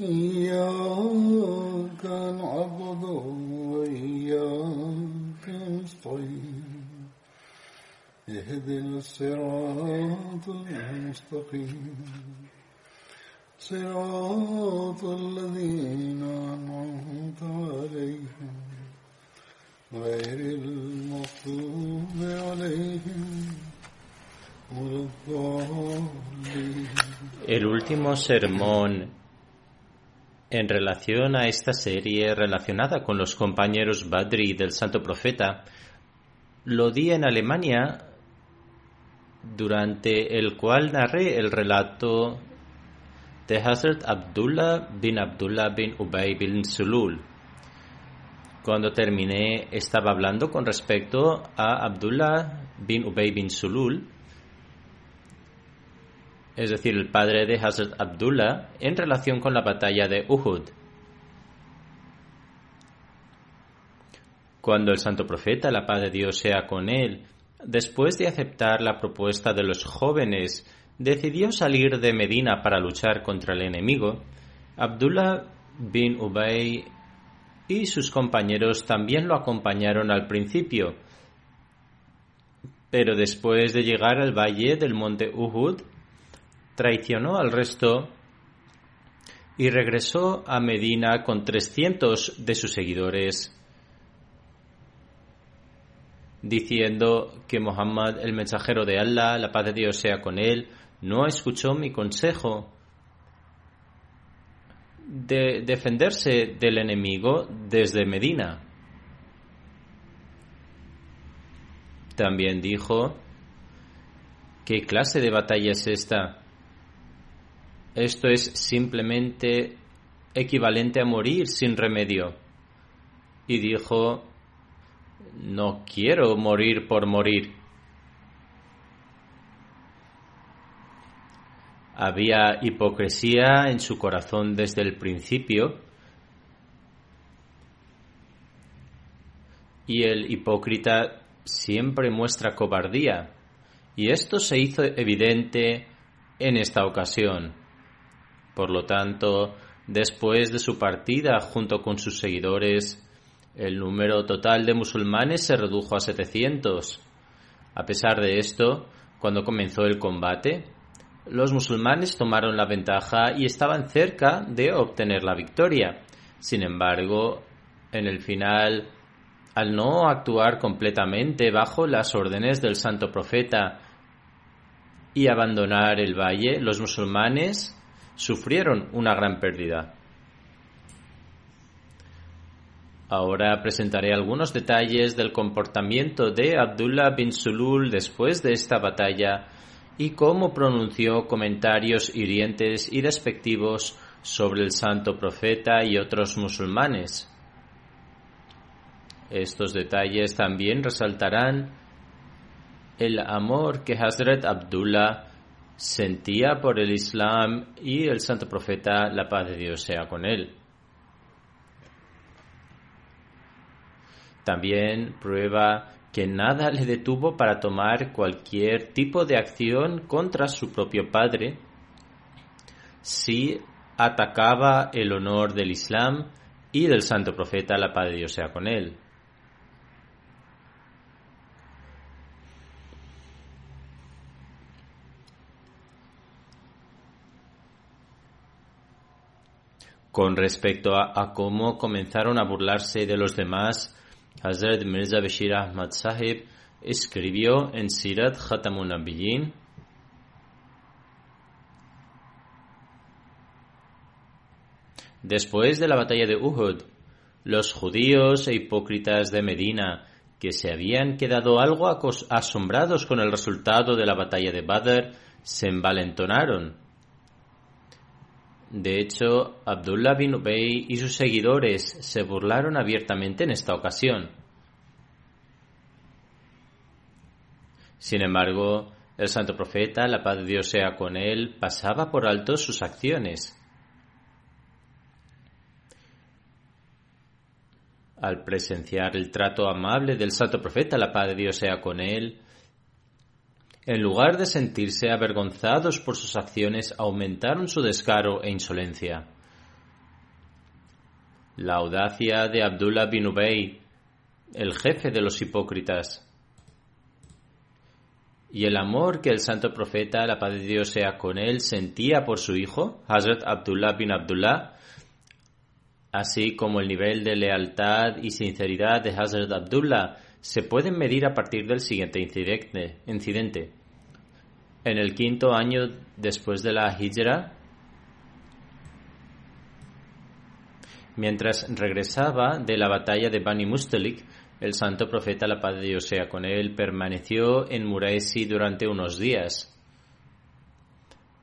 إياك نعبد وإياك نستعين اهدنا الصراط المستقيم صراط الذين أنعمت عليهم غير المغضوب عليهم ولا الضالين El último sermón en relación a esta serie relacionada con los compañeros Badri del Santo Profeta lo di en Alemania durante el cual narré el relato de Hazrat Abdullah bin Abdullah bin Ubay bin Sulul. Cuando terminé estaba hablando con respecto a Abdullah bin Ubay bin Sulul, es decir, el padre de Hazrat Abdullah, en relación con la batalla de Uhud. Cuando el santo profeta, la paz de Dios sea con él, después de aceptar la propuesta de los jóvenes, decidió salir de Medina para luchar contra el enemigo, Abdullah bin Ubay y sus compañeros también lo acompañaron al principio, pero después de llegar al valle del monte Uhud, traicionó al resto y regresó a Medina con 300 de sus seguidores, diciendo que Muhammad, el mensajero de Allah, la paz de Dios sea con él, no escuchó mi consejo de defenderse del enemigo desde Medina. También dijo, ¿qué clase de batalla es esta? Esto es simplemente equivalente a morir sin remedio. Y dijo, no quiero morir por morir. Había hipocresía en su corazón desde el principio y el hipócrita siempre muestra cobardía y esto se hizo evidente en esta ocasión. Por lo tanto, después de su partida junto con sus seguidores, el número total de musulmanes se redujo a 700. A pesar de esto, cuando comenzó el combate, los musulmanes tomaron la ventaja y estaban cerca de obtener la victoria. Sin embargo, en el final, al no actuar completamente bajo las órdenes del santo profeta y abandonar el valle, los musulmanes sufrieron una gran pérdida. Ahora presentaré algunos detalles del comportamiento de Abdullah bin Sulul después de esta batalla y cómo pronunció comentarios hirientes y despectivos sobre el santo profeta y otros musulmanes. Estos detalles también resaltarán el amor que Hazrat Abdullah sentía por el Islam y el santo profeta, la paz de Dios sea con él. También prueba que nada le detuvo para tomar cualquier tipo de acción contra su propio padre si atacaba el honor del Islam y del santo profeta, la paz de Dios sea con él. Con respecto a, cómo comenzaron a burlarse de los demás, Hazrat Mirza Bashir Ahmad Sahib escribió en Sirat Khatamun Nabiyyin Después de la batalla de Uhud, los judíos e hipócritas de Medina, que se habían quedado algo asombrados con el resultado de la batalla de Badr, se envalentonaron. De hecho, Abdullah bin Ubay y sus seguidores se burlaron abiertamente en esta ocasión. Sin embargo, el santo profeta, la paz de Dios sea con él, pasaba por alto sus acciones. Al presenciar el trato amable del santo profeta, la paz de Dios sea con él, en lugar de sentirse avergonzados por sus acciones, aumentaron su descaro e insolencia. La audacia de Abdullah bin Ubay, el jefe de los hipócritas, y el amor que el santo profeta, la paz de Dios sea con él, sentía por su hijo, Hazrat Abdullah bin Abdullah, así como el nivel de lealtad y sinceridad de Hazrat Abdullah, se pueden medir a partir del siguiente incidente. En el quinto año después de la Hijra, mientras regresaba de la batalla de Bani Mustalik, el santo profeta, la paz de Dios sea con él, permaneció en Muraisi durante unos días.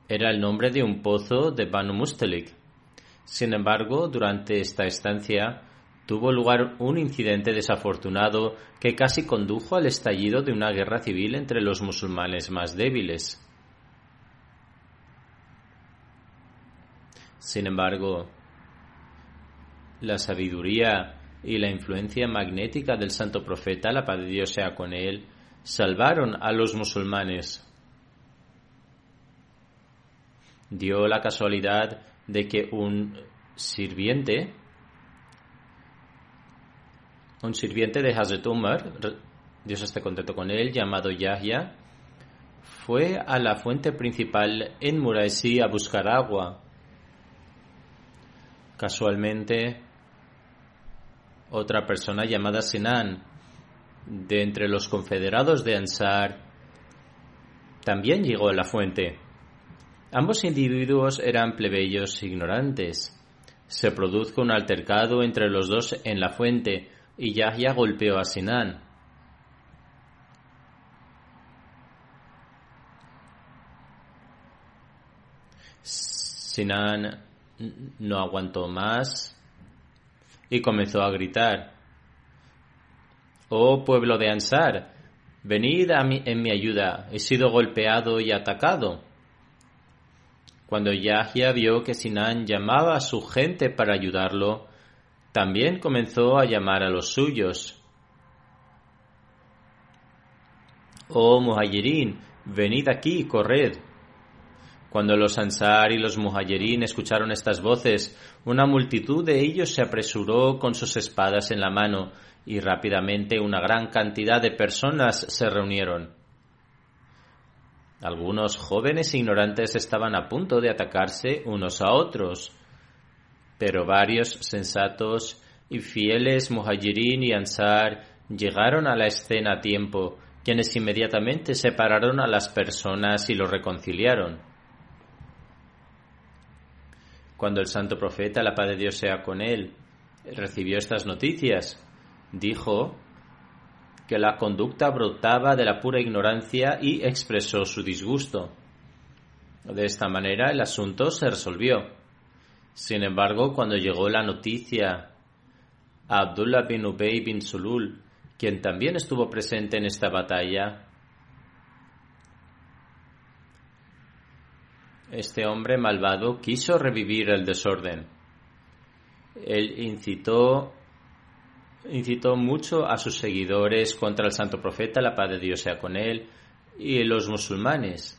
Era el nombre de un pozo de Banu Mustalik. Sin embargo, durante esta estancia, tuvo lugar un incidente desafortunado que casi condujo al estallido de una guerra civil entre los musulmanes más débiles. Sin embargo, la sabiduría y la influencia magnética del santo profeta, la paz de Dios sea con él, salvaron a los musulmanes. Dio la casualidad de que un sirviente un sirviente de Hazrat Umar, Dios esté contento con él, llamado Yahya, fue a la fuente principal en Muraisi a buscar agua. Casualmente, otra persona llamada Sinan, de entre los confederados de Ansar, también llegó a la fuente. Ambos individuos eran plebeyos ignorantes. Se produjo un altercado entre los dos en la fuente, y Yahya golpeó a Sinan. Sinan no aguantó más y comenzó a gritar. Oh pueblo de Ansar, venid a en mi ayuda, he sido golpeado y atacado. Cuando Yahya vio que Sinan llamaba a su gente para ayudarlo, también comenzó a llamar a los suyos. Oh Muhayirin, venid aquí, corred. Cuando los Ansar y los Muhayirin escucharon estas voces, una multitud de ellos se apresuró con sus espadas en la mano y rápidamente una gran cantidad de personas se reunieron. Algunos jóvenes ignorantes estaban a punto de atacarse unos a otros pero varios sensatos y fieles muhajirin y ansar llegaron a la escena a tiempo, quienes inmediatamente separaron a las personas y los reconciliaron. Cuando el santo profeta, la paz de Dios sea con él, recibió estas noticias, dijo que la conducta brotaba de la pura ignorancia y expresó su disgusto. De esta manera el asunto se resolvió. Sin embargo, cuando llegó la noticia a Abdullah bin Ubay bin Sulul, quien también estuvo presente en esta batalla, este hombre malvado quiso revivir el desorden. Él incitó, incitó mucho a sus seguidores contra el santo profeta, la paz de Dios sea con él, y los musulmanes,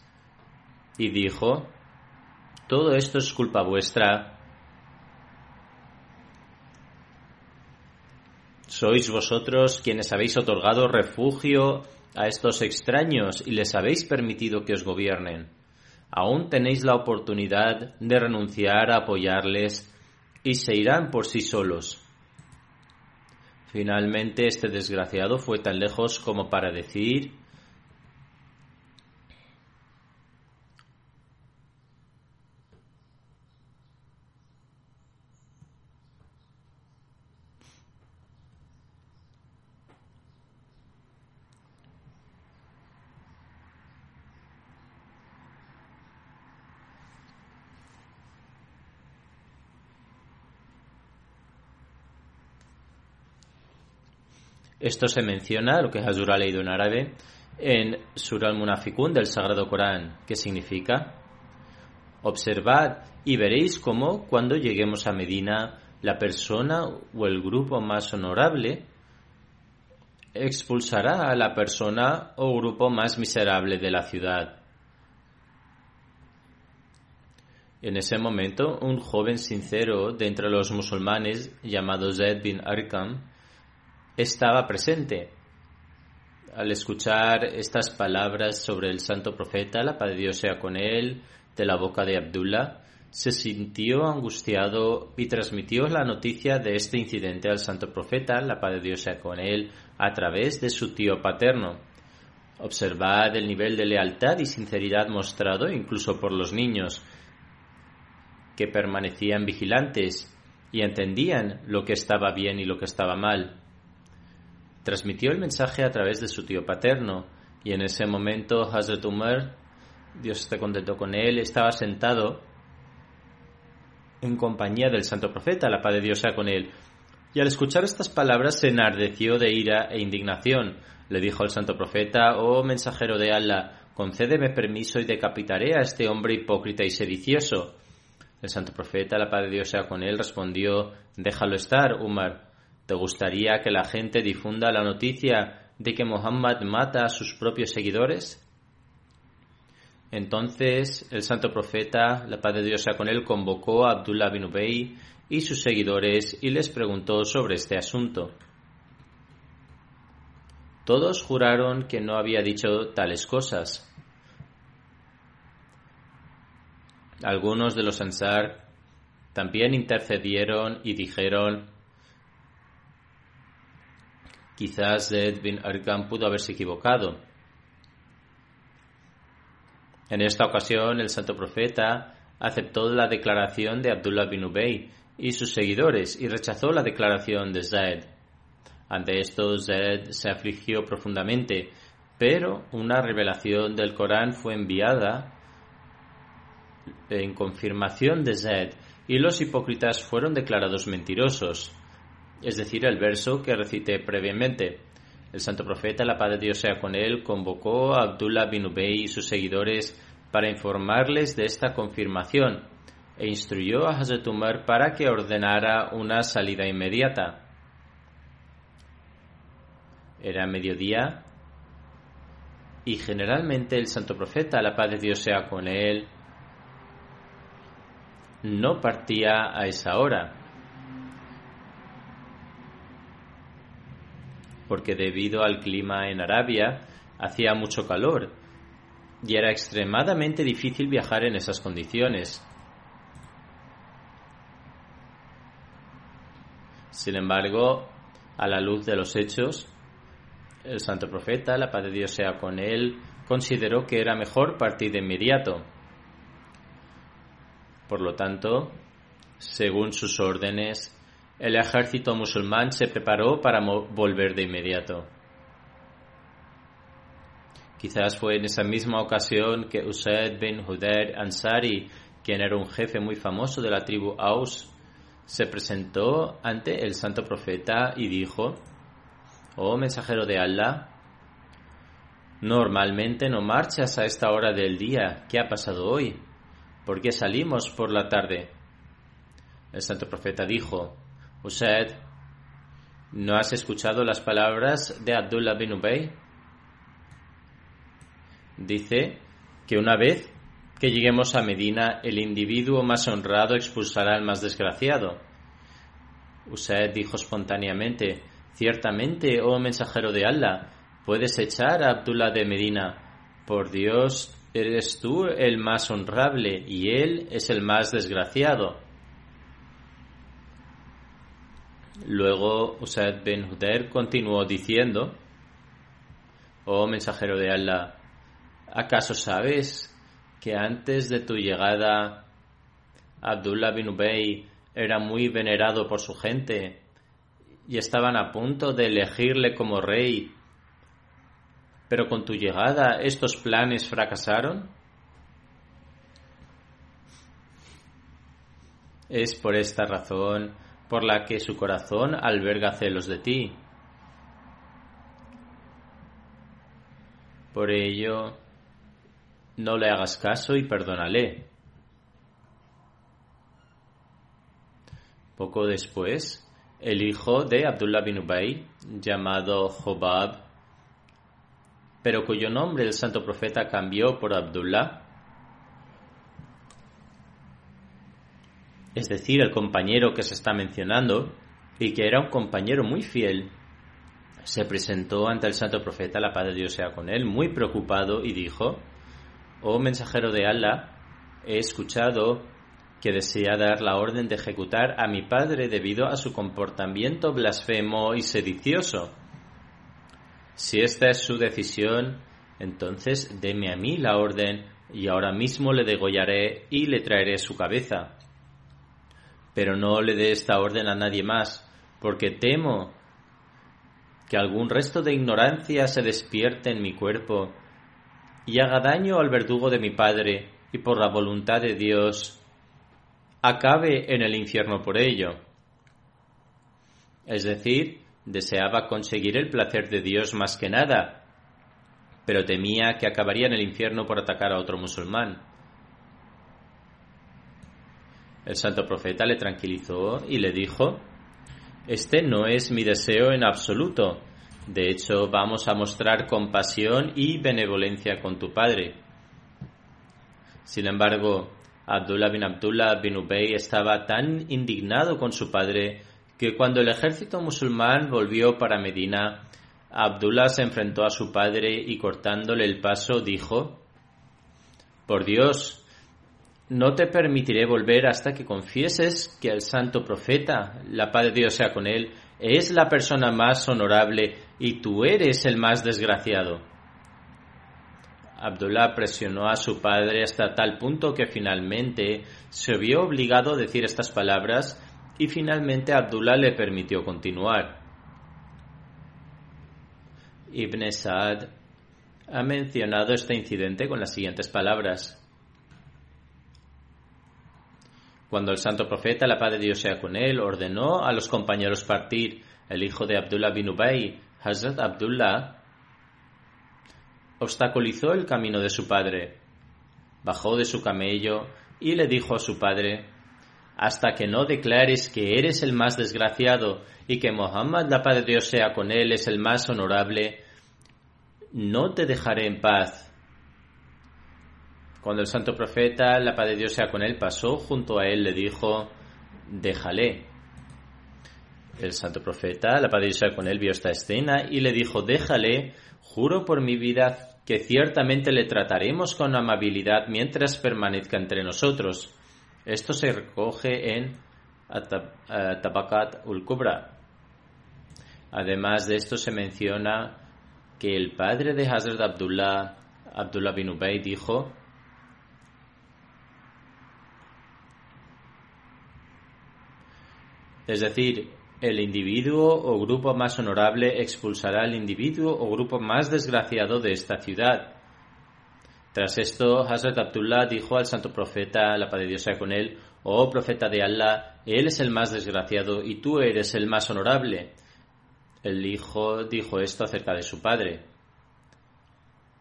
y dijo, todo esto es culpa vuestra Sois vosotros quienes habéis otorgado refugio a estos extraños y les habéis permitido que os gobiernen. Aún tenéis la oportunidad de renunciar a apoyarles y se irán por sí solos. Finalmente este desgraciado fue tan lejos como para decir Esto se menciona, lo que Hazur ha leído en árabe, en Surah al-Munafikun del Sagrado Corán, que significa Observad y veréis cómo cuando lleguemos a Medina, la persona o el grupo más honorable expulsará a la persona o grupo más miserable de la ciudad. En ese momento, un joven sincero de entre los musulmanes llamado Zaid bin Arkam estaba presente. Al escuchar estas palabras sobre el santo profeta, la paz de Dios sea con él, de la boca de Abdullah, se sintió angustiado y transmitió la noticia de este incidente al santo profeta, la paz de Dios sea con él, a través de su tío paterno. Observad el nivel de lealtad y sinceridad mostrado incluso por los niños, que permanecían vigilantes y entendían lo que estaba bien y lo que estaba mal transmitió el mensaje a través de su tío paterno y en ese momento Hazrat Umar, Dios esté contento con él, estaba sentado en compañía del santo profeta, la paz de Dios sea con él. Y al escuchar estas palabras se enardeció de ira e indignación. Le dijo al santo profeta, oh mensajero de Allah, concédeme permiso y decapitaré a este hombre hipócrita y sedicioso. El santo profeta, la paz de Dios sea con él, respondió, déjalo estar, Umar. ¿Te gustaría que la gente difunda la noticia de que Muhammad mata a sus propios seguidores? Entonces el santo profeta, la paz de Dios sea con él, convocó a Abdullah bin Ubay y sus seguidores y les preguntó sobre este asunto. Todos juraron que no había dicho tales cosas. Algunos de los Ansar también intercedieron y dijeron Quizás Zed bin Arqam pudo haberse equivocado. En esta ocasión, el santo profeta aceptó la declaración de Abdullah bin Ubay y sus seguidores y rechazó la declaración de Zaid. Ante esto, Zaid se afligió profundamente, pero una revelación del Corán fue enviada en confirmación de Zaid y los hipócritas fueron declarados mentirosos es decir, el verso que recité previamente. El santo profeta, la paz de Dios sea con él, convocó a Abdullah bin Ubay y sus seguidores para informarles de esta confirmación e instruyó a Hazrat Umar para que ordenara una salida inmediata. Era mediodía y generalmente el santo profeta, la paz de Dios sea con él, no partía a esa hora. Porque debido al clima en Arabia hacía mucho calor y era extremadamente difícil viajar en esas condiciones. Sin embargo, a la luz de los hechos, el santo profeta, la paz de Dios sea con él, consideró que era mejor partir de inmediato. Por lo tanto, según sus órdenes, el ejército musulmán se preparó para volver de inmediato. Quizás fue en esa misma ocasión que Usaid bin Hudair Ansari, quien era un jefe muy famoso de la tribu Aus, se presentó ante el santo profeta y dijo, Oh mensajero de Allah, normalmente no marchas a esta hora del día. ¿Qué ha pasado hoy? ¿Por qué salimos por la tarde? El santo profeta dijo, Usted, ¿no has escuchado las palabras de Abdullah bin Ubay? Dice que una vez que lleguemos a Medina, el individuo más honrado expulsará al más desgraciado. Usted dijo espontáneamente, ciertamente, oh mensajero de Allah, puedes echar a Abdullah de Medina. Por Dios, eres tú el más honrable y él es el más desgraciado. Luego Usaid bin Huder continuó diciendo, oh mensajero de Allah, ¿acaso sabes que antes de tu llegada Abdullah bin Ubay era muy venerado por su gente y estaban a punto de elegirle como rey, pero con tu llegada estos planes fracasaron? Es por esta razón por la que su corazón alberga celos de ti. Por ello, no le hagas caso y perdónale. Poco después, el hijo de Abdullah bin Ubay, llamado Jobab, pero cuyo nombre el santo profeta cambió por Abdullah, es decir, el compañero que se está mencionando, y que era un compañero muy fiel, se presentó ante el santo profeta, la paz de Dios sea con él, muy preocupado y dijo, Oh mensajero de Allah, he escuchado que desea dar la orden de ejecutar a mi padre debido a su comportamiento blasfemo y sedicioso. Si esta es su decisión, entonces deme a mí la orden y ahora mismo le degollaré y le traeré su cabeza. Pero no le dé esta orden a nadie más, porque temo que algún resto de ignorancia se despierte en mi cuerpo y haga daño al verdugo de mi padre y por la voluntad de Dios acabe en el infierno por ello. Es decir, deseaba conseguir el placer de Dios más que nada, pero temía que acabaría en el infierno por atacar a otro musulmán. El santo profeta le tranquilizó y le dijo, Este no es mi deseo en absoluto. De hecho, vamos a mostrar compasión y benevolencia con tu padre. Sin embargo, Abdullah bin Abdullah bin Ubay estaba tan indignado con su padre que cuando el ejército musulmán volvió para Medina, Abdullah se enfrentó a su padre y cortándole el paso dijo, Por Dios, no te permitiré volver hasta que confieses que el santo profeta, la paz de Dios sea con él, es la persona más honorable y tú eres el más desgraciado. Abdullah presionó a su padre hasta tal punto que finalmente se vio obligado a decir estas palabras y finalmente Abdullah le permitió continuar. Ibn Saad ha mencionado este incidente con las siguientes palabras. Cuando el santo profeta, la paz de Dios sea con él, ordenó a los compañeros partir, el hijo de Abdullah bin Ubay, Hazrat Abdullah, obstaculizó el camino de su padre, bajó de su camello y le dijo a su padre, hasta que no declares que eres el más desgraciado y que Mohammed, la paz de Dios sea con él, es el más honorable, no te dejaré en paz. Cuando el santo profeta, la paz de Dios sea con él, pasó junto a él, le dijo, déjale. El santo profeta, la paz de Dios sea con él, vio esta escena y le dijo, déjale, juro por mi vida que ciertamente le trataremos con amabilidad mientras permanezca entre nosotros. Esto se recoge en Tabakat ul Kubra. Además de esto se menciona que el padre de Hazrat Abdullah, Abdullah bin Ubay, dijo Es decir, el individuo o grupo más honorable expulsará al individuo o grupo más desgraciado de esta ciudad. Tras esto, Hazrat Abdullah dijo al santo profeta, la paz Dios sea con él, Oh profeta de Allah, él es el más desgraciado y tú eres el más honorable. El hijo dijo esto acerca de su padre.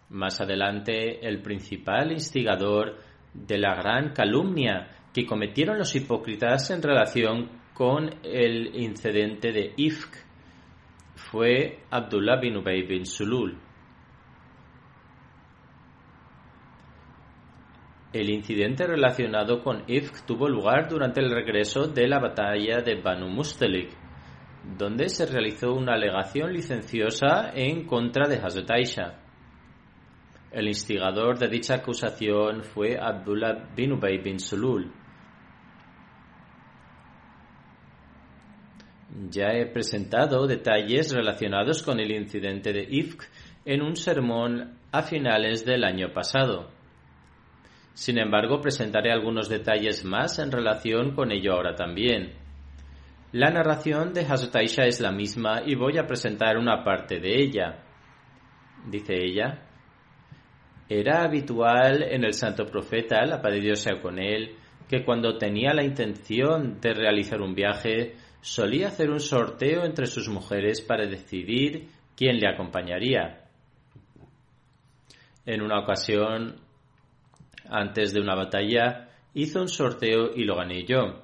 Más adelante, el principal instigador de la gran calumnia que cometieron los hipócritas en relación con el incidente de Ifk fue Abdullah bin Ubay bin Sulul. El incidente relacionado con Ifk tuvo lugar durante el regreso de la batalla de Banu Mustalik, donde se realizó una alegación licenciosa en contra de Hazrat Aisha. El instigador de dicha acusación fue Abdullah bin Ubay bin Sulul. Ya he presentado detalles relacionados con el incidente de Ifk en un sermón a finales del año pasado. Sin embargo, presentaré algunos detalles más en relación con ello ahora también. La narración de Hazrat Aisha es la misma y voy a presentar una parte de ella. Dice ella, era habitual en el santo profeta, la paz Dios sea con él, que cuando tenía la intención de realizar un viaje, solía hacer un sorteo entre sus mujeres para decidir quién le acompañaría. En una ocasión, antes de una batalla, hizo un sorteo y lo gané yo.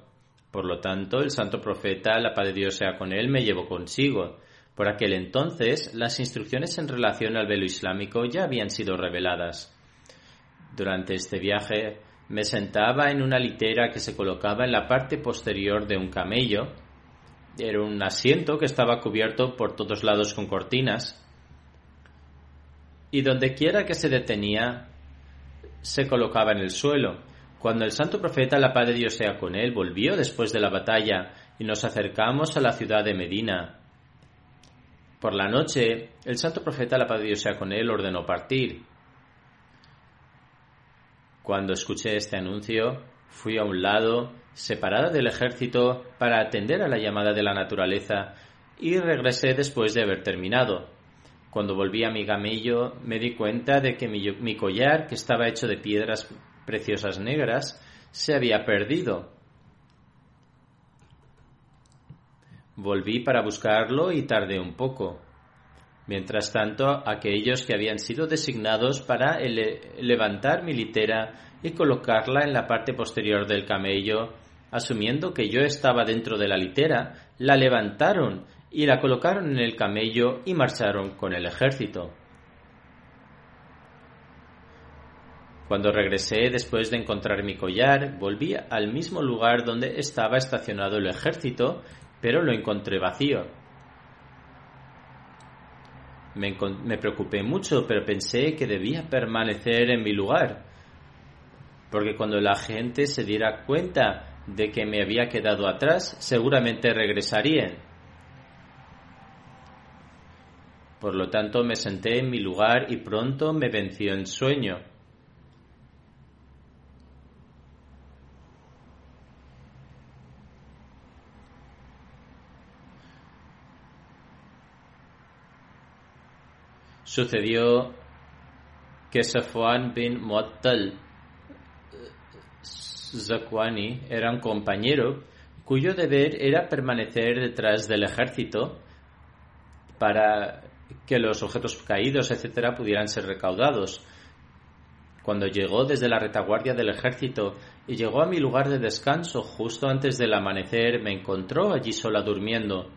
Por lo tanto, el santo profeta, la paz de Dios sea con él, me llevó consigo. Por aquel entonces, las instrucciones en relación al velo islámico ya habían sido reveladas. Durante este viaje, me sentaba en una litera que se colocaba en la parte posterior de un camello. Era un asiento que estaba cubierto por todos lados con cortinas. Y donde quiera que se detenía, se colocaba en el suelo. Cuando el santo profeta, la paz de Dios sea con él, volvió después de la batalla y nos acercamos a la ciudad de Medina. Por la noche, el santo profeta, la paz de Dios sea con él, ordenó partir. Cuando escuché este anuncio, fui a un lado, separada del ejército, para atender a la llamada de la naturaleza y regresé después de haber terminado. Cuando volví a mi gamello, me di cuenta de que mi, collar, que estaba hecho de piedras preciosas negras, se había perdido. Volví para buscarlo y tardé un poco. Mientras tanto, aquellos que habían sido designados para levantar mi litera y colocarla en la parte posterior del camello, asumiendo que yo estaba dentro de la litera, la levantaron y la colocaron en el camello y marcharon con el ejército. Cuando regresé después de encontrar mi collar, volví al mismo lugar donde estaba estacionado el ejército, pero lo encontré vacío. Me, preocupé mucho, pero pensé que debía permanecer en mi lugar, porque cuando la gente se diera cuenta de que me había quedado atrás, seguramente regresarían. Por lo tanto me senté en mi lugar y pronto me venció el sueño. Sucedió que Safwan bin Muattal Zakwani era un compañero cuyo deber era permanecer detrás del ejército para que los objetos caídos, etcétera, pudieran ser recaudados. Cuando llegó desde la retaguardia del ejército y llegó a mi lugar de descanso justo antes del amanecer, me encontró allí sola durmiendo,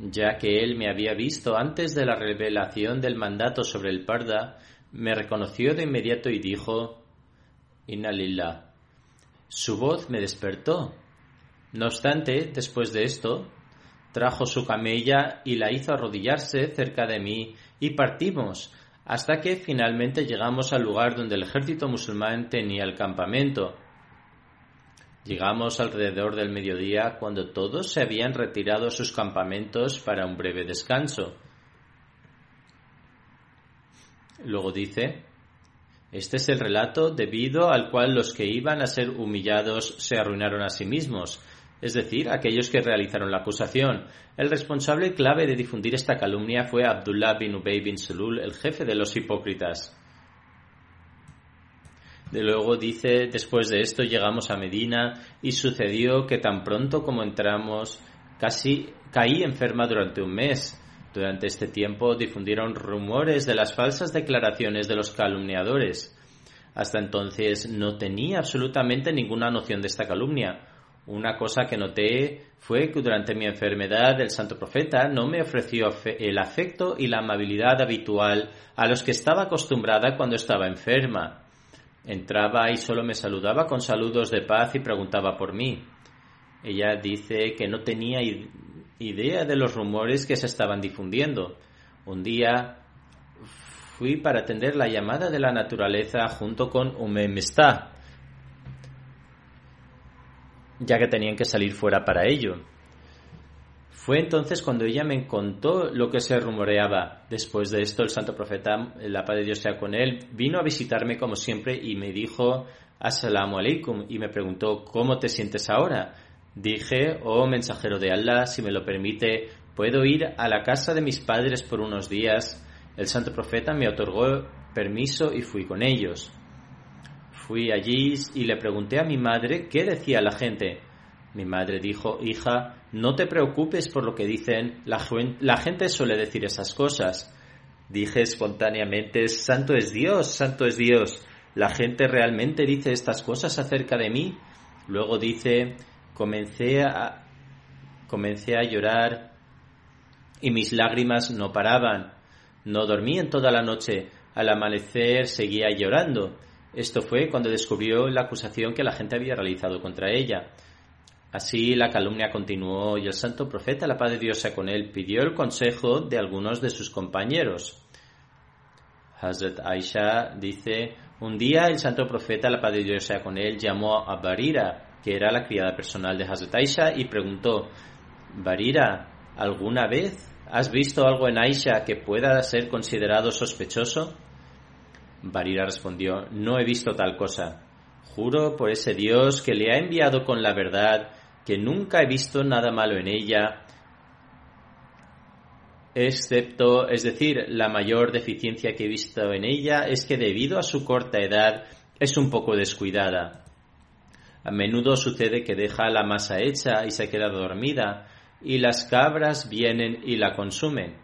ya que él me había visto antes de la revelación del mandato sobre el Parda, me reconoció de inmediato y dijo Inna Su voz me despertó. No obstante, después de esto, trajo su camella y la hizo arrodillarse cerca de mí y partimos hasta que finalmente llegamos al lugar donde el ejército musulmán tenía el campamento. Llegamos alrededor del mediodía cuando todos se habían retirado a sus campamentos para un breve descanso. Luego dice, este es el relato debido al cual los que iban a ser humillados se arruinaron a sí mismos, es decir, aquellos que realizaron la acusación. El responsable clave de difundir esta calumnia fue Abdullah bin Ubay bin Sulul, el jefe de los hipócritas. De luego dice, después de esto llegamos a Medina y sucedió que tan pronto como entramos, casi caí enferma durante un mes. Durante este tiempo difundieron rumores de las falsas declaraciones de los calumniadores. Hasta entonces no tenía absolutamente ninguna noción de esta calumnia. Una cosa que noté fue que durante mi enfermedad el santo profeta no me ofreció el afecto y la amabilidad habitual a los que estaba acostumbrada cuando estaba enferma. Entraba y solo me saludaba con saludos de paz y preguntaba por mí. Ella dice que no tenía idea de los rumores que se estaban difundiendo. Un día fui para atender la llamada de la naturaleza junto con Umemestá, ya que tenían que salir fuera para ello. Fue entonces cuando ella me contó lo que se rumoreaba. Después de esto, el santo profeta, la paz de Dios sea con él, vino a visitarme como siempre y me dijo, Assalamu alaikum, y me preguntó, ¿cómo te sientes ahora? Dije, oh mensajero de Allah, si me lo permite, puedo ir a la casa de mis padres por unos días. El santo profeta me otorgó permiso y fui con ellos. Fui allí y le pregunté a mi madre qué decía la gente. Mi madre dijo, hija, no te preocupes por lo que dicen, la, la gente suele decir esas cosas. Dije espontáneamente, Santo es Dios, Santo es Dios. ¿La gente realmente dice estas cosas acerca de mí? Luego dice, comencé a, comencé a llorar y mis lágrimas no paraban. No dormí en toda la noche. Al amanecer seguía llorando. Esto fue cuando descubrió la acusación que la gente había realizado contra ella. Así la calumnia continuó y el santo profeta, la paz de Dios con él, pidió el consejo de algunos de sus compañeros. Hazrat Aisha dice, un día el santo profeta, la paz de Dios con él, llamó a Barira, que era la criada personal de Hazrat y preguntó, Barira, ¿alguna vez has visto algo en Aisha que pueda ser considerado sospechoso? Barira respondió, no he visto tal cosa. Juro por ese Dios que le ha enviado con la verdad que nunca he visto nada malo en ella, excepto, es decir, la mayor deficiencia que he visto en ella es que debido a su corta edad es un poco descuidada. A menudo sucede que deja la masa hecha y se queda dormida, y las cabras vienen y la consumen.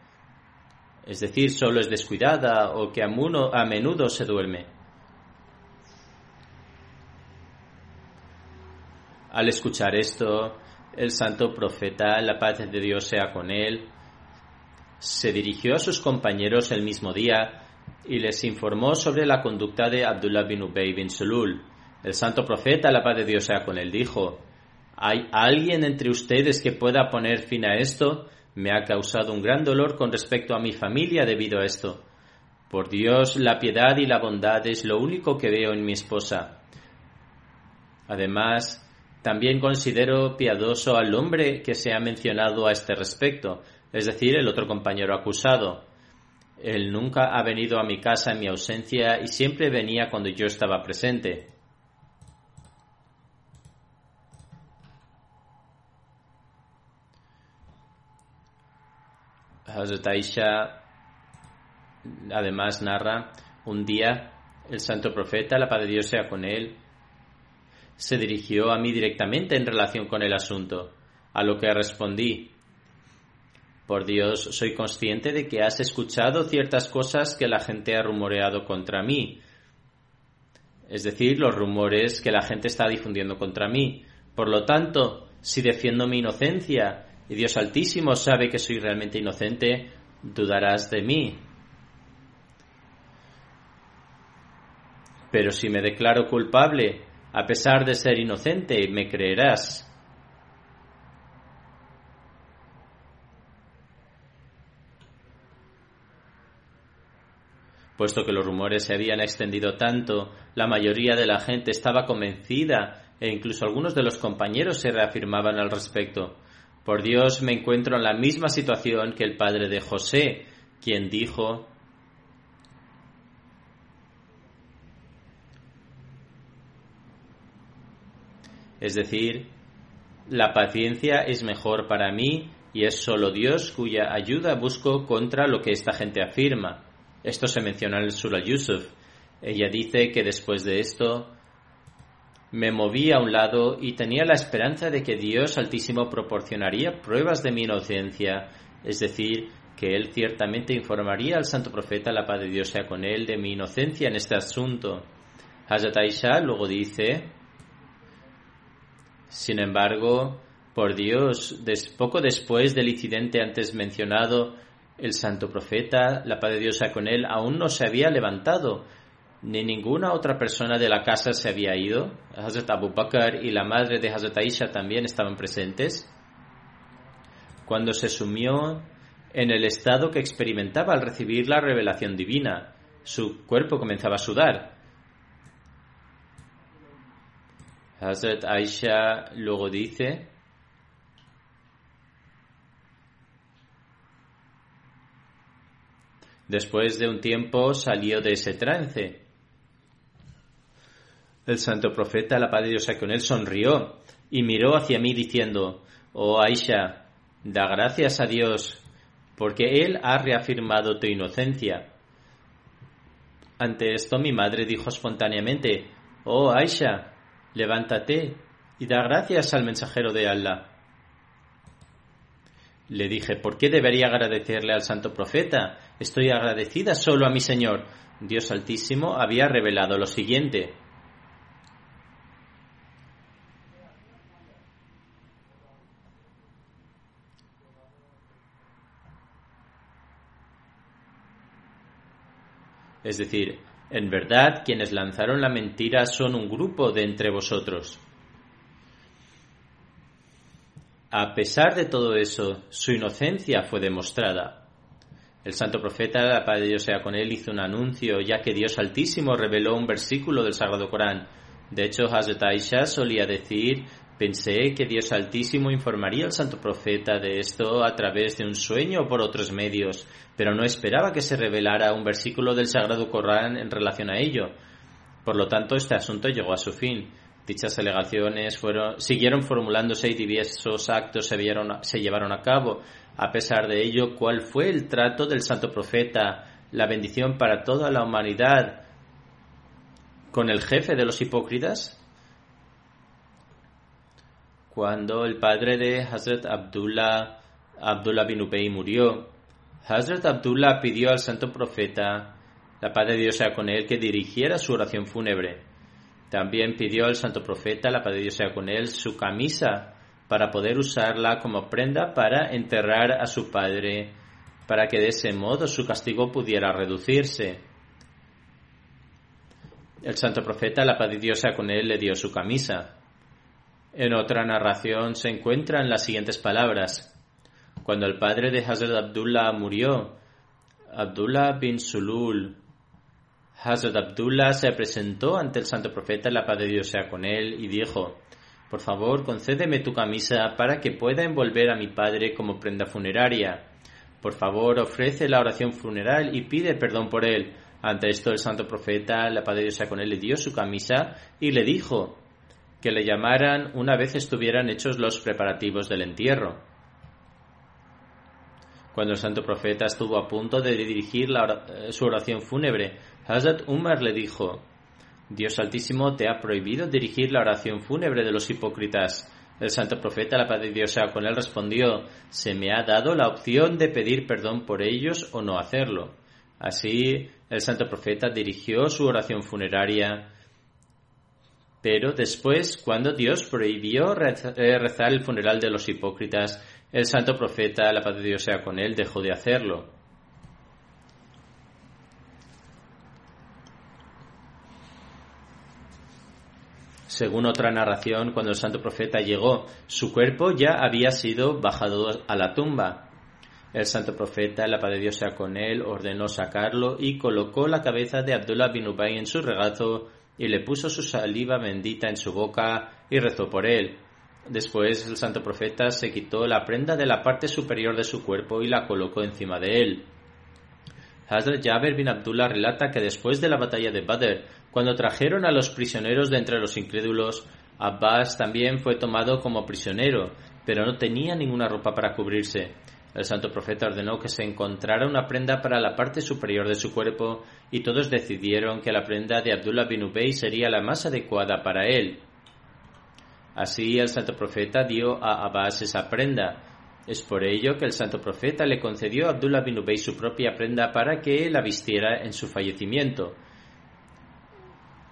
Es decir, solo es descuidada o que a menudo se duerme. Al escuchar esto, el santo profeta, la paz de Dios sea con él, se dirigió a sus compañeros el mismo día y les informó sobre la conducta de Abdullah bin Ubay bin Sulul. El santo profeta, la paz de Dios sea con él, dijo, ¿hay alguien entre ustedes que pueda poner fin a esto? Me ha causado un gran dolor con respecto a mi familia debido a esto. Por Dios, la piedad y la bondad es lo único que veo en mi esposa. Además, también considero piadoso al hombre que se ha mencionado a este respecto, es decir, el otro compañero acusado. Él nunca ha venido a mi casa en mi ausencia y siempre venía cuando yo estaba presente. Hazrat además narra un día el santo profeta, la paz de Dios sea con él, se dirigió a mí directamente en relación con el asunto, a lo que respondí, por Dios, soy consciente de que has escuchado ciertas cosas que la gente ha rumoreado contra mí, es decir, los rumores que la gente está difundiendo contra mí. Por lo tanto, si defiendo mi inocencia y Dios Altísimo sabe que soy realmente inocente, dudarás de mí. Pero si me declaro culpable a pesar de ser inocente, me creerás. Puesto que los rumores se habían extendido tanto, la mayoría de la gente estaba convencida e incluso algunos de los compañeros se reafirmaban al respecto. Por Dios me encuentro en la misma situación que el padre de José, quien dijo Es decir, la paciencia es mejor para mí y es solo Dios cuya ayuda busco contra lo que esta gente afirma. Esto se menciona en el Surah Yusuf. Ella dice que después de esto me moví a un lado y tenía la esperanza de que Dios Altísimo proporcionaría pruebas de mi inocencia, es decir, que Él ciertamente informaría al santo profeta, la paz de Dios sea con él, de mi inocencia en este asunto. Hazrat Aisha luego dice, sin embargo, por Dios, poco después del incidente antes mencionado, el santo profeta, la paz de Dios sea con él, aún no se había levantado, ni ninguna otra persona de la casa se había ido. Hazrat Abu Bakr y la madre de Hazrat Aisha también estaban presentes. Cuando se sumió en el estado que experimentaba al recibir la revelación divina, su cuerpo comenzaba a sudar. Hazrat Aisha luego dice, Después de un tiempo salió de ese trance el santo profeta, la paz de Dios con él, sonrió y miró hacia mí diciendo, Oh Aisha, da gracias a Dios, porque Él ha reafirmado tu inocencia. Ante esto mi madre dijo espontáneamente, Oh Aisha, levántate y da gracias al mensajero de Allah. Le dije, ¿por qué debería agradecerle al santo profeta? Estoy agradecida solo a mi Señor. Dios Altísimo había revelado lo siguiente. Es decir, en verdad quienes lanzaron la mentira son un grupo de entre vosotros. A pesar de todo eso, su inocencia fue demostrada. El santo profeta, la paz de Dios sea con él, hizo un anuncio, ya que Dios Altísimo reveló un versículo del Sagrado Corán. De hecho, Hazrat Aisha solía decir Pensé que Dios Altísimo informaría al santo profeta de esto a través de un sueño o por otros medios, pero no esperaba que se revelara un versículo del Sagrado Corán en relación a ello. Por lo tanto, este asunto llegó a su fin. Dichas alegaciones fueron, siguieron formulándose y diversos actos se, se llevaron a cabo. A pesar de ello, ¿cuál fue el trato del santo profeta, la bendición para toda la humanidad con el jefe de los hipócritas? Cuando el padre de Hazrat Abdullah, Abdullah bin murió, Hazrat Abdullah pidió al santo profeta, la paz de Dios sea con él, que dirigiera su oración fúnebre. También pidió al santo profeta, la paz de Dios sea con él, su camisa para poder usarla como prenda para enterrar a su padre, para que de ese modo su castigo pudiera reducirse. El santo profeta, la paz de Dios sea con él, le dio su camisa. En otra narración se encuentran las siguientes palabras. Cuando el padre de Hazrat Abdullah murió, Abdullah bin Sulul, Hazrat Abdullah se presentó ante el santo profeta, la paz de Dios sea con él, y dijo, por favor, concédeme tu camisa para que pueda envolver a mi padre como prenda funeraria. Por favor, ofrece la oración funeral y pide perdón por él. Ante esto el santo profeta, la paz de Dios sea con él, le dio su camisa y le dijo, que le llamaran una vez estuvieran hechos los preparativos del entierro. Cuando el santo profeta estuvo a punto de dirigir eh, su oración fúnebre, Hazrat Umar le dijo, Dios Altísimo te ha prohibido dirigir la oración fúnebre de los hipócritas. El santo profeta, la paz de Dios sea con él, respondió, se me ha dado la opción de pedir perdón por ellos o no hacerlo. Así, el santo profeta dirigió su oración funeraria pero después, cuando Dios prohibió eh, rezar el funeral de los hipócritas, el santo profeta, la paz de Dios sea con él, dejó de hacerlo. Según otra narración, cuando el santo profeta llegó, su cuerpo ya había sido bajado a la tumba. El santo profeta, la paz de Dios sea con él, ordenó sacarlo y colocó la cabeza de Abdullah bin Ubay en su regazo y le puso su saliva bendita en su boca y rezó por él. Después el santo profeta se quitó la prenda de la parte superior de su cuerpo y la colocó encima de él. Hazrat Jaber bin Abdullah relata que después de la batalla de Badr, cuando trajeron a los prisioneros de entre los incrédulos, Abbas también fue tomado como prisionero, pero no tenía ninguna ropa para cubrirse. El santo profeta ordenó que se encontrara una prenda para la parte superior de su cuerpo y todos decidieron que la prenda de Abdullah bin Ubay sería la más adecuada para él. Así el santo profeta dio a Abbas esa prenda. Es por ello que el santo profeta le concedió a Abdullah bin Ubay su propia prenda para que la vistiera en su fallecimiento.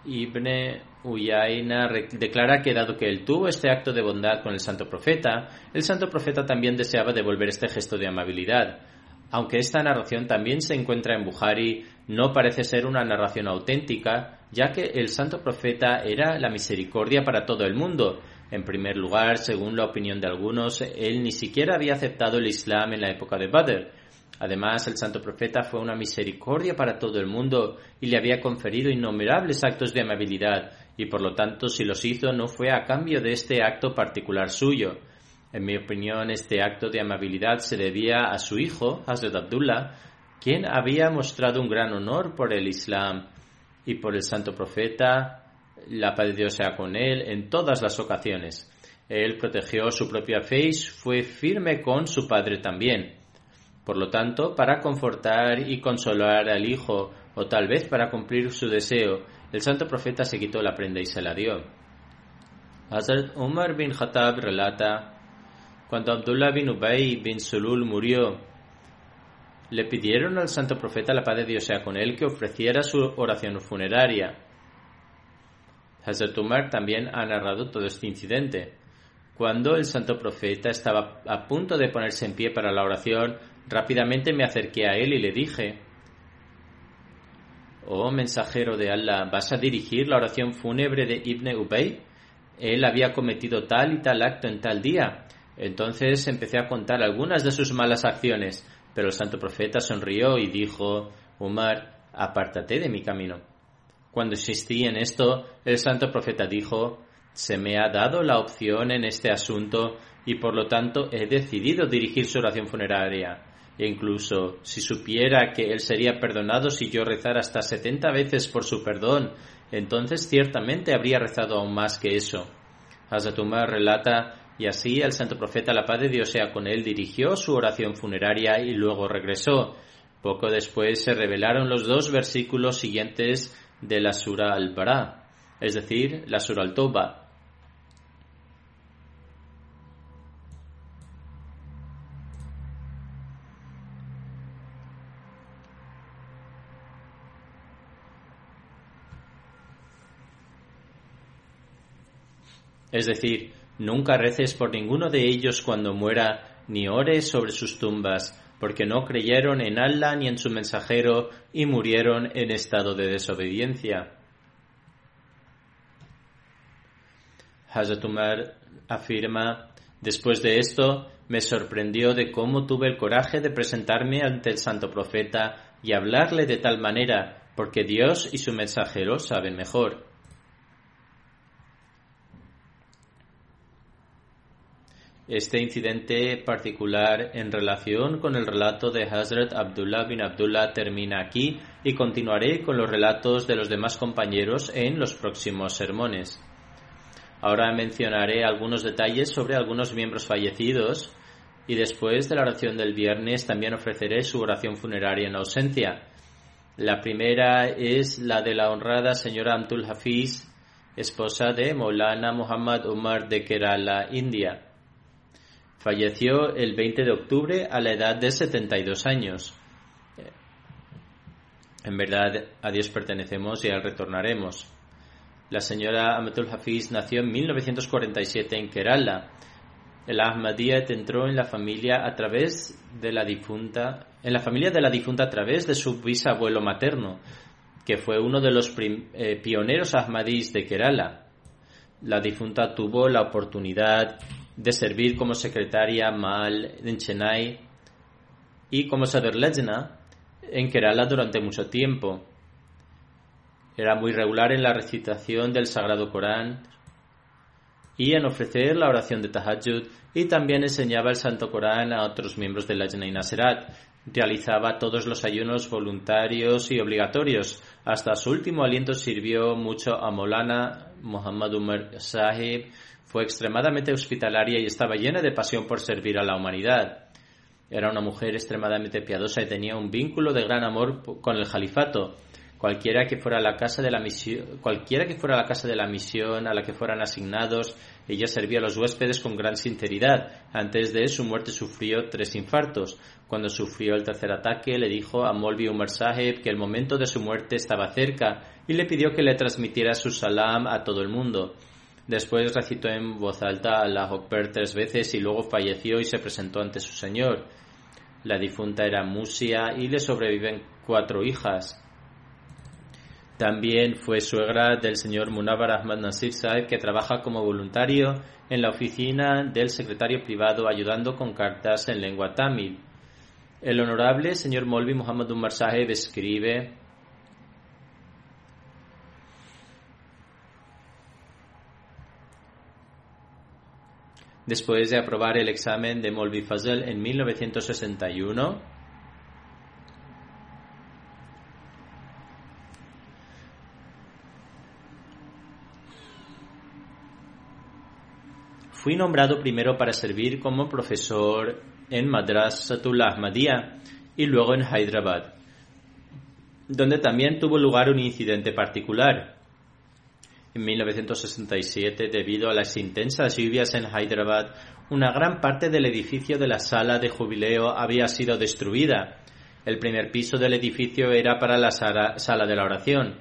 Ibn Uyayna declara que dado que él tuvo este acto de bondad con el santo profeta, el santo profeta también deseaba devolver este gesto de amabilidad. Aunque esta narración también se encuentra en Bukhari, no parece ser una narración auténtica, ya que el santo profeta era la misericordia para todo el mundo. En primer lugar, según la opinión de algunos, él ni siquiera había aceptado el Islam en la época de Badr, Además, el santo profeta fue una misericordia para todo el mundo y le había conferido innumerables actos de amabilidad, y por lo tanto, si los hizo, no fue a cambio de este acto particular suyo. En mi opinión, este acto de amabilidad se debía a su hijo, Hazrat Abdullah, quien había mostrado un gran honor por el Islam y por el santo profeta, la paz Dios sea con él, en todas las ocasiones. Él protegió su propia fe y fue firme con su padre también. Por lo tanto, para confortar y consolar al hijo, o tal vez para cumplir su deseo, el santo profeta se quitó la prenda y se la dio. Hazrat Umar bin Khattab relata, cuando Abdullah bin Ubay bin Sulul murió, le pidieron al santo profeta, la paz de Dios sea con él, que ofreciera su oración funeraria. Hazrat Umar también ha narrado todo este incidente. Cuando el santo profeta estaba a punto de ponerse en pie para la oración, rápidamente me acerqué a él y le dije, Oh mensajero de Allah, ¿vas a dirigir la oración fúnebre de Ibn Ubay? Él había cometido tal y tal acto en tal día. Entonces empecé a contar algunas de sus malas acciones, pero el santo profeta sonrió y dijo, Umar, apártate de mi camino. Cuando insistí en esto, el santo profeta dijo, se me ha dado la opción en este asunto y por lo tanto he decidido dirigir su oración funeraria. E incluso si supiera que él sería perdonado si yo rezara hasta setenta veces por su perdón, entonces ciertamente habría rezado aún más que eso. Hazatumar relata y así el santo profeta, la paz de Dios sea con él, dirigió su oración funeraria y luego regresó. Poco después se revelaron los dos versículos siguientes de la Sura al-Bara, es decir, la Sura al-Toba, Es decir, nunca reces por ninguno de ellos cuando muera, ni ores sobre sus tumbas, porque no creyeron en Allah ni en su mensajero y murieron en estado de desobediencia. Hazrat Umar afirma, después de esto, me sorprendió de cómo tuve el coraje de presentarme ante el santo profeta y hablarle de tal manera, porque Dios y su mensajero saben mejor. Este incidente particular en relación con el relato de Hazrat Abdullah bin Abdullah termina aquí y continuaré con los relatos de los demás compañeros en los próximos sermones. Ahora mencionaré algunos detalles sobre algunos miembros fallecidos y después de la oración del viernes también ofreceré su oración funeraria en ausencia. La primera es la de la honrada señora Amtul Hafiz, esposa de Maulana Muhammad Umar de Kerala, India. Falleció el 20 de octubre a la edad de 72 años. En verdad, a Dios pertenecemos y a él retornaremos. La señora Amatul Hafiz nació en 1947 en Kerala. El Ahmadiyyat entró en la familia a través de la difunta, en la familia de la difunta a través de su bisabuelo materno, que fue uno de los eh, pioneros ahmadís de Kerala. La difunta tuvo la oportunidad de servir como secretaria Mal en Chennai y como Sadr Lejna en Kerala durante mucho tiempo. Era muy regular en la recitación del Sagrado Corán y en ofrecer la oración de Tahajjud y también enseñaba el Santo Corán a otros miembros de la y Naserat. Realizaba todos los ayunos voluntarios y obligatorios. Hasta su último aliento sirvió mucho a Molana Muhammad Umar Sahib, fue extremadamente hospitalaria y estaba llena de pasión por servir a la humanidad. Era una mujer extremadamente piadosa y tenía un vínculo de gran amor con el califato. Cualquiera que fuera la casa de la misión, cualquiera que fuera la casa de la misión a la que fueran asignados, ella servía a los huéspedes con gran sinceridad. Antes de su muerte sufrió tres infartos. Cuando sufrió el tercer ataque, le dijo a Molvi Umar Sahib que el momento de su muerte estaba cerca y le pidió que le transmitiera su salam a todo el mundo. Después recitó en voz alta la Akbar tres veces y luego falleció y se presentó ante su señor. La difunta era Musia y le sobreviven cuatro hijas. También fue suegra del señor Munabar Ahmad Nasir Saeb, que trabaja como voluntario en la oficina del secretario privado ayudando con cartas en lengua tamil. El honorable señor Molvi Muhammad Umar Saheb escribe después de aprobar el examen de Molby-Fazell en 1961. Fui nombrado primero para servir como profesor en Madrasatul Ahmadiyya y luego en Hyderabad, donde también tuvo lugar un incidente particular. En 1967, debido a las intensas lluvias en Hyderabad, una gran parte del edificio de la sala de jubileo había sido destruida. El primer piso del edificio era para la sala, de la oración,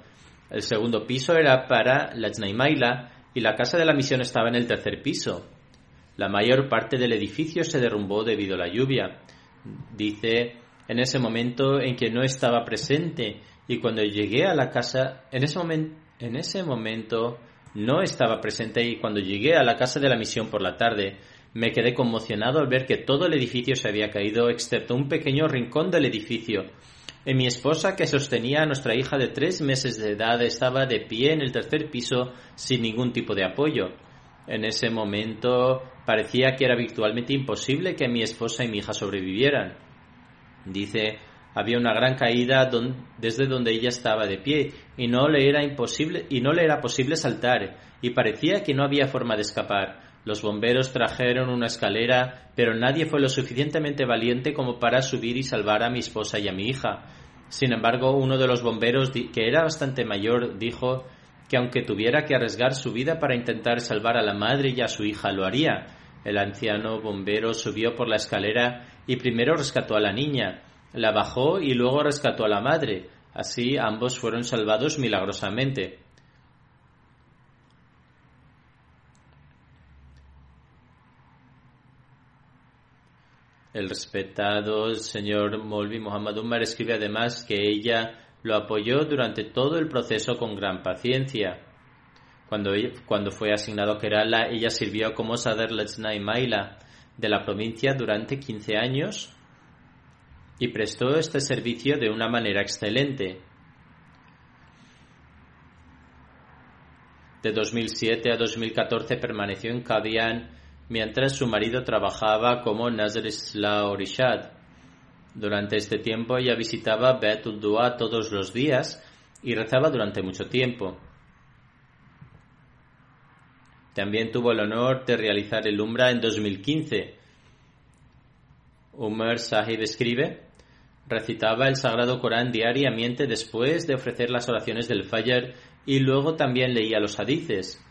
el segundo piso era para la Znaimaila y la casa de la misión estaba en el tercer piso. La mayor parte del edificio se derrumbó debido a la lluvia. Dice, en ese momento en que no estaba presente y cuando llegué a la casa, en ese, en ese momento no estaba presente y cuando llegué a la casa de la misión por la tarde, me quedé conmocionado al ver que todo el edificio se había caído excepto un pequeño rincón del edificio. Y mi esposa, que sostenía a nuestra hija de tres meses de edad, estaba de pie en el tercer piso sin ningún tipo de apoyo. En ese momento parecía que era virtualmente imposible que mi esposa y mi hija sobrevivieran. Dice, había una gran caída desde donde ella estaba de pie y no le era imposible y no le era posible saltar y parecía que no había forma de escapar. Los bomberos trajeron una escalera, pero nadie fue lo suficientemente valiente como para subir y salvar a mi esposa y a mi hija. Sin embargo, uno de los bomberos, que era bastante mayor, dijo que aunque tuviera que arriesgar su vida para intentar salvar a la madre y a su hija, lo haría. El anciano bombero subió por la escalera y primero rescató a la niña, la bajó y luego rescató a la madre. Así ambos fueron salvados milagrosamente. El respetado señor Molvi Muhammad Umar escribe además que ella lo apoyó durante todo el proceso con gran paciencia. Cuando, cuando fue asignado a Kerala, ella sirvió como Sadar Lachnai Maila de la provincia durante 15 años y prestó este servicio de una manera excelente. De 2007 a 2014 permaneció en Kadian mientras su marido trabajaba como Nazar Isla Orishad. Durante este tiempo ella visitaba Betul Dua todos los días y rezaba durante mucho tiempo. También tuvo el honor de realizar el Umbra en 2015. Umar Sahib escribe, recitaba el Sagrado Corán diariamente después de ofrecer las oraciones del Fajr y luego también leía los hadices.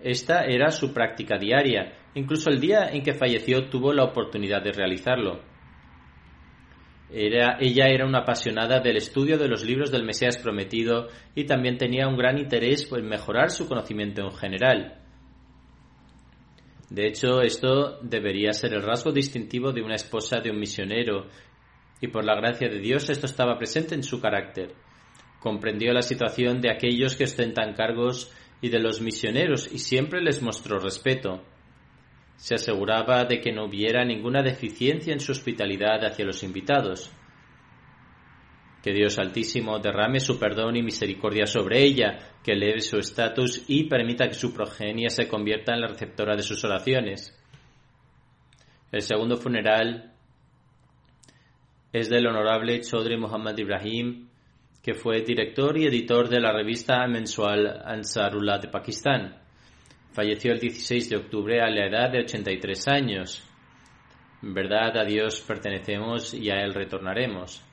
Esta era su práctica diaria. Incluso el día en que falleció tuvo la oportunidad de realizarlo. Ella era una apasionada del estudio de los libros del Mesías prometido y también tenía un gran interés en mejorar su conocimiento en general. De hecho, esto debería ser el rasgo distintivo de una esposa de un misionero, y por la gracia de Dios esto estaba presente en su carácter. Comprendió la situación de aquellos que ostentan cargos y de los misioneros y siempre les mostró respeto. Se aseguraba de que no hubiera ninguna deficiencia en su hospitalidad hacia los invitados. Que Dios Altísimo derrame su perdón y misericordia sobre ella, que eleve su estatus y permita que su progenie se convierta en la receptora de sus oraciones. El segundo funeral es del honorable Chodri Muhammad Ibrahim, que fue director y editor de la revista mensual Ansarullah de Pakistán. Falleció el 16 de octubre a la edad de 83 años. En verdad a Dios pertenecemos y a Él retornaremos.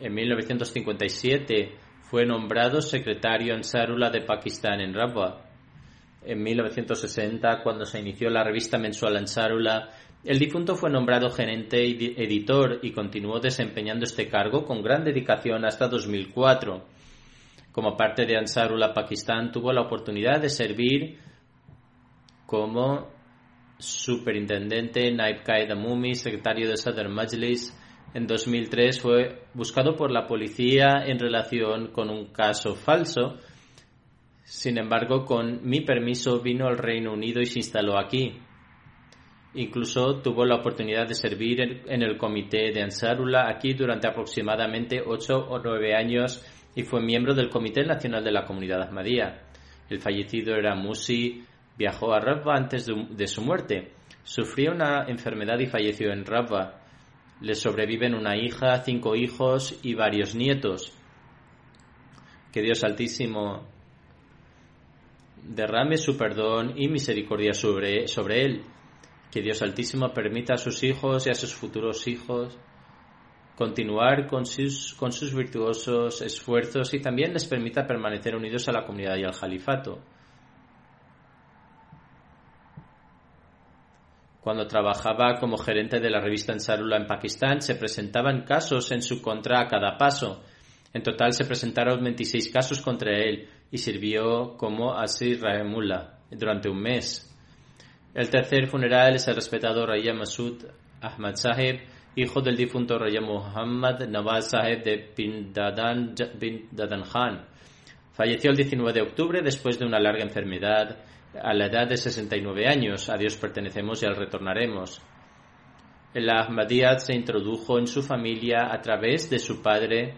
En 1957 fue nombrado secretario Ansarullah de Pakistán en Rabwa. En 1960, cuando se inició la revista mensual Ansarullah, el difunto fue nombrado gerente y editor y continuó desempeñando este cargo con gran dedicación hasta 2004. Como parte de Ansarullah Pakistán tuvo la oportunidad de servir como superintendente Naib Qaeda Mumi, secretario de Sadr Majlis. En 2003 fue buscado por la policía en relación con un caso falso. Sin embargo, con mi permiso vino al Reino Unido y se instaló aquí. Incluso tuvo la oportunidad de servir en el comité de Ansarullah aquí durante aproximadamente ocho o nueve años y fue miembro del Comité Nacional de la Comunidad Ahmadía. El fallecido era Musi, viajó a Rabba antes de, su muerte. Sufrió una enfermedad y falleció en Rabba. Le sobreviven una hija, cinco hijos y varios nietos. Que Dios Altísimo derrame su perdón y misericordia sobre, sobre él. Que Dios Altísimo permita a sus hijos y a sus futuros hijos continuar con sus, virtuosos esfuerzos y también les permita permanecer unidos a la comunidad y al califato. Cuando trabajaba como gerente de la revista Ansarullah en Pakistán, se presentaban casos en su contra a cada paso. En total se presentaron 26 casos contra él y sirvió como Asir Rahimullah durante un mes. El tercer funeral es el respetado Raya Masud Ahmad Sahib, hijo del difunto Raya Muhammad Nawaz Sahib de bin Dadan, bin Dadan Khan. Falleció el 19 de octubre después de una larga enfermedad a la edad de 69 años. A Dios pertenecemos y al retornaremos. El Ahmadiyyat se introdujo en su familia a través de su padre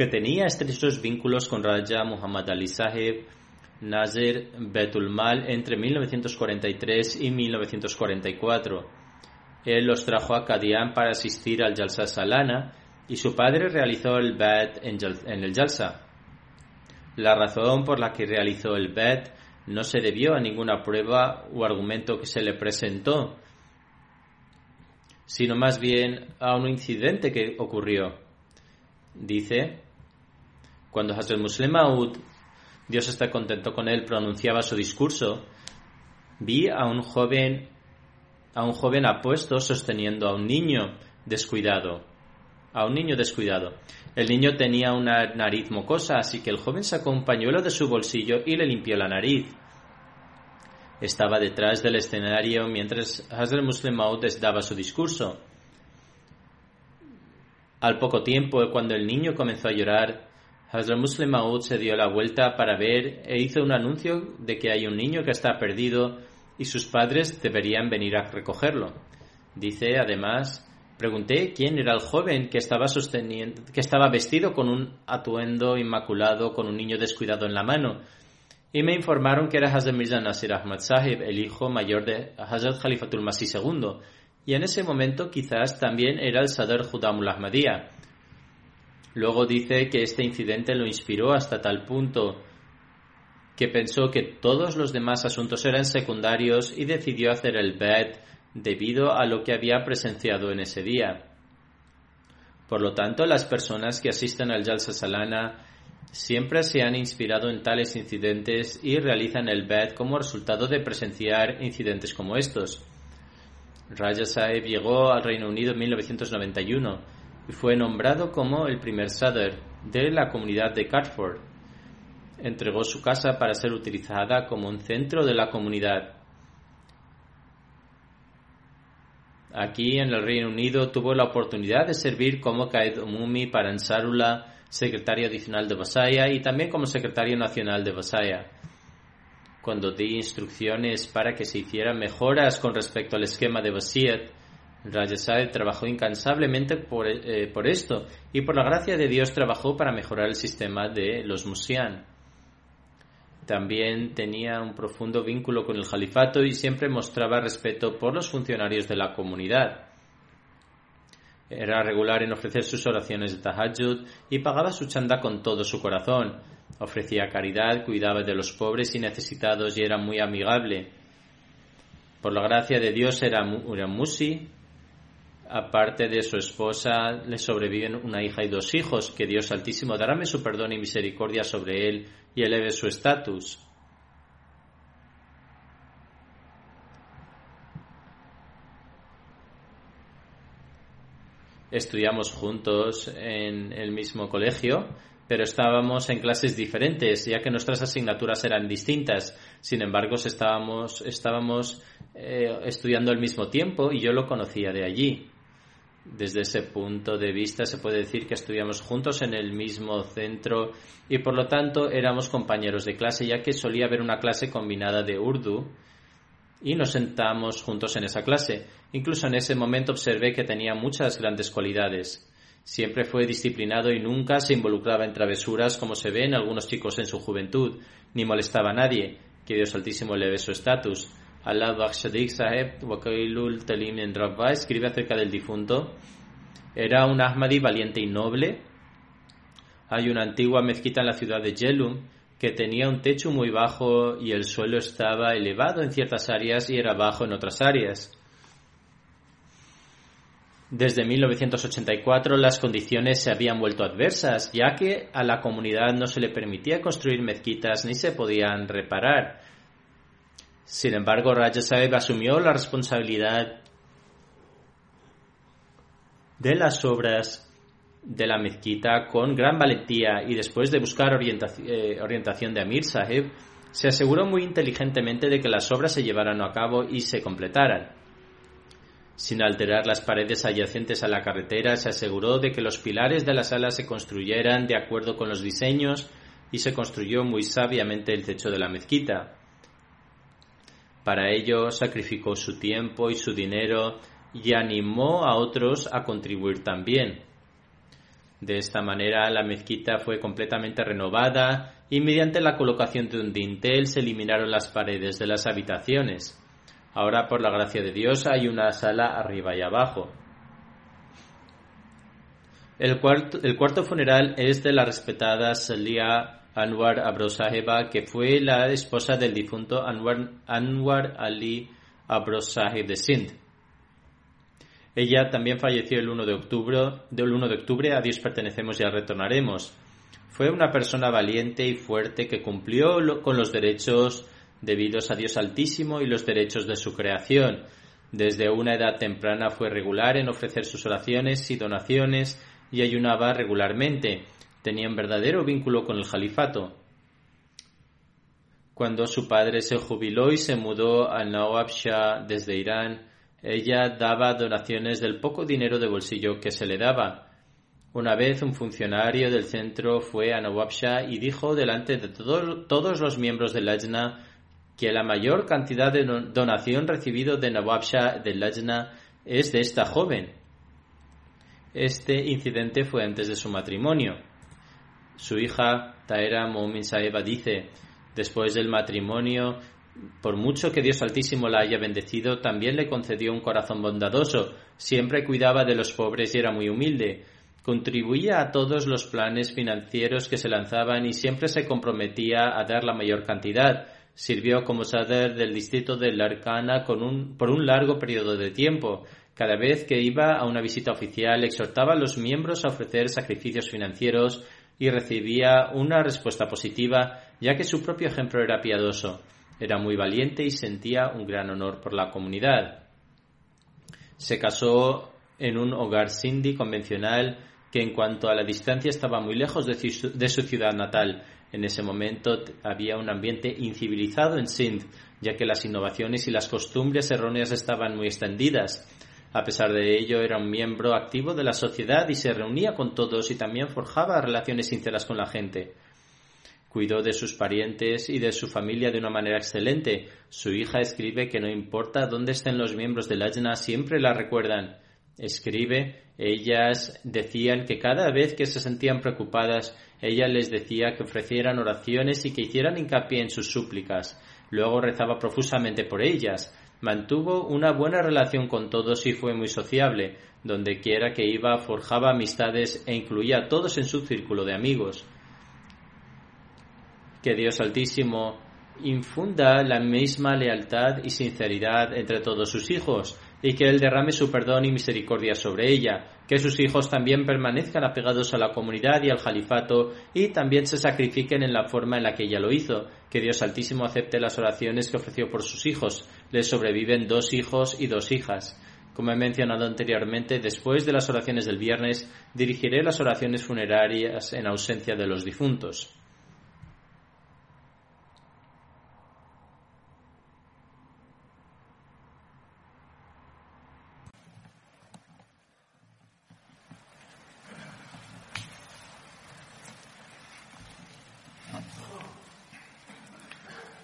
que tenía estrechos vínculos con Raja Muhammad Ali Sahib Nazir Betulmal entre 1943 y 1944. Él los trajo a Kadian para asistir al Jalsa Salana y su padre realizó el bet en el Jalsa. La razón por la que realizó el bet no se debió a ninguna prueba o argumento que se le presentó, sino más bien a un incidente que ocurrió. Dice, cuando Hazrat Muslim Maud, Dios está contento con él, pronunciaba su discurso, vi a un joven a un joven apuesto sosteniendo a un niño descuidado, a un niño descuidado. El niño tenía una nariz mocosa, así que el joven sacó un pañuelo de su bolsillo y le limpió la nariz. Estaba detrás del escenario mientras Hazrat Muslim Maud daba su discurso. Al poco tiempo, cuando el niño comenzó a llorar, Hazrat Muslim Maud se dio la vuelta para ver e hizo un anuncio de que hay un niño que está perdido y sus padres deberían venir a recogerlo. Dice además, pregunté quién era el joven que estaba sosteniendo, que estaba vestido con un atuendo inmaculado con un niño descuidado en la mano. Y me informaron que era Hazrat Mirza Nasir Ahmad Sahib, el hijo mayor de Hazrat Khalifatul Masih II, y en ese momento quizás también era el Sadr Judamul Ahmadiyya. Luego dice que este incidente lo inspiró hasta tal punto que pensó que todos los demás asuntos eran secundarios y decidió hacer el bet debido a lo que había presenciado en ese día. Por lo tanto, las personas que asisten al Jalsa Salana siempre se han inspirado en tales incidentes y realizan el bet como resultado de presenciar incidentes como estos. Raja Saeb llegó al Reino Unido en 1991 y fue nombrado como el primer Sadr de la comunidad de Cartford entregó su casa para ser utilizada como un centro de la comunidad. Aquí en el Reino Unido tuvo la oportunidad de servir como Qaed Umumi para Ansarullah, secretario adicional de Basaya y también como secretario nacional de Basaya. Cuando di instrucciones para que se hicieran mejoras con respecto al esquema de Basiyat, Rajasad trabajó incansablemente por, eh, por, esto y por la gracia de Dios trabajó para mejorar el sistema de los Musian. También tenía un profundo vínculo con el califato y siempre mostraba respeto por los funcionarios de la comunidad. Era regular en ofrecer sus oraciones de tahajjud y pagaba su chanda con todo su corazón. Ofrecía caridad, cuidaba de los pobres y necesitados y era muy amigable. Por la gracia de Dios era, era musi, aparte de su esposa, le sobreviven una hija y dos hijos. Que Dios Altísimo daráme su perdón y misericordia sobre él y eleve su estatus. Estudiamos juntos en el mismo colegio, pero estábamos en clases diferentes, ya que nuestras asignaturas eran distintas. Sin embargo, estábamos, estábamos eh, estudiando al mismo tiempo y yo lo conocía de allí. Desde ese punto de vista se puede decir que estudiamos juntos en el mismo centro y por lo tanto éramos compañeros de clase ya que solía haber una clase combinada de Urdu y nos sentamos juntos en esa clase. Incluso en ese momento observé que tenía muchas grandes cualidades. Siempre fue disciplinado y nunca se involucraba en travesuras como se ve en algunos chicos en su juventud, ni molestaba a nadie. Que Dios Altísimo eleve su estatus. Allah Bakshadik Saheb Wakailul Talim en Rabba escribe acerca del difunto Era un Ahmadi valiente y noble. Hay una antigua mezquita en la ciudad de Yelum que tenía un techo muy bajo y el suelo estaba elevado en ciertas áreas y era bajo en otras áreas. Desde 1984 las condiciones se habían vuelto adversas, ya que a la comunidad no se le permitía construir mezquitas ni se podían reparar. Sin embargo, Raja Saeb asumió la responsabilidad de las obras de la mezquita con gran valentía y después de buscar eh, orientación de Amir Sahib, se aseguró muy inteligentemente de que las obras se llevaran a cabo y se completaran. Sin alterar las paredes adyacentes a la carretera, se aseguró de que los pilares de la sala se construyeran de acuerdo con los diseños y se construyó muy sabiamente el techo de la mezquita. Para ello sacrificó su tiempo y su dinero y animó a otros a contribuir también. De esta manera la mezquita fue completamente renovada y mediante la colocación de un dintel se eliminaron las paredes de las habitaciones. Ahora, por la gracia de Dios, hay una sala arriba y abajo. El cuarto, funeral es de la respetada Salia Anwar Abrosaheba, que fue la esposa del difunto Anwar, Anwar Ali Abrosaheb de Sindh. Ella también falleció el 1 de octubre, del 1 de octubre, a Dios pertenecemos y a retornaremos. Fue una persona valiente y fuerte que cumplió con los derechos debidos a Dios Altísimo y los derechos de su creación. Desde una edad temprana fue regular en ofrecer sus oraciones y donaciones y ayunaba regularmente. Tenía un verdadero vínculo con el califato. Cuando su padre se jubiló y se mudó a Nawab Shah desde Irán, ella daba donaciones del poco dinero de bolsillo que se le daba. Una vez un funcionario del centro fue a Nawab Shah y dijo delante de todos los miembros del Lajna que la mayor cantidad de donación recibido de Nawab Shah del Lajna es de esta joven. Este incidente fue antes de su matrimonio. Su hija, Taera Momin Saeba, dice, después del matrimonio, por mucho que Dios Altísimo la haya bendecido, también le concedió un corazón bondadoso, siempre cuidaba de los pobres y era muy humilde. Contribuía a todos los planes financieros que se lanzaban y siempre se comprometía a dar la mayor cantidad. Sirvió como sader del distrito de Larcana un, por un largo periodo de tiempo. Cada vez que iba a una visita oficial exhortaba a los miembros a ofrecer sacrificios financieros y recibía una respuesta positiva, ya que su propio ejemplo era piadoso. Era muy valiente y sentía un gran honor por la comunidad. Se casó en un hogar sindhi convencional que en cuanto a la distancia estaba muy lejos de su, ciudad natal. En ese momento había un ambiente incivilizado en Sindh, ya que las innovaciones y las costumbres erróneas estaban muy extendidas. A pesar de ello, era un miembro activo de la sociedad y se reunía con todos y también forjaba relaciones sinceras con la gente. Cuidó de sus parientes y de su familia de una manera excelente. Su hija escribe que no importa dónde estén los miembros del Ajna, siempre la recuerdan. Escribe, ellas decían que cada vez que se sentían preocupadas, ella les decía que ofrecieran oraciones y que hicieran hincapié en sus súplicas. Luego rezaba profusamente por ellas. Mantuvo una buena relación con todos y fue muy sociable. Donde quiera que iba forjaba amistades e incluía a todos en su círculo de amigos que Dios Altísimo infunda la misma lealtad y sinceridad entre todos sus hijos, y que Él derrame su perdón y misericordia sobre ella, que sus hijos también permanezcan apegados a la comunidad y al califato, y también se sacrifiquen en la forma en la que ella lo hizo, que Dios Altísimo acepte las oraciones que ofreció por sus hijos. Les sobreviven dos hijos y dos hijas. Como he mencionado anteriormente, después de las oraciones del viernes, dirigiré las oraciones funerarias en ausencia de los difuntos.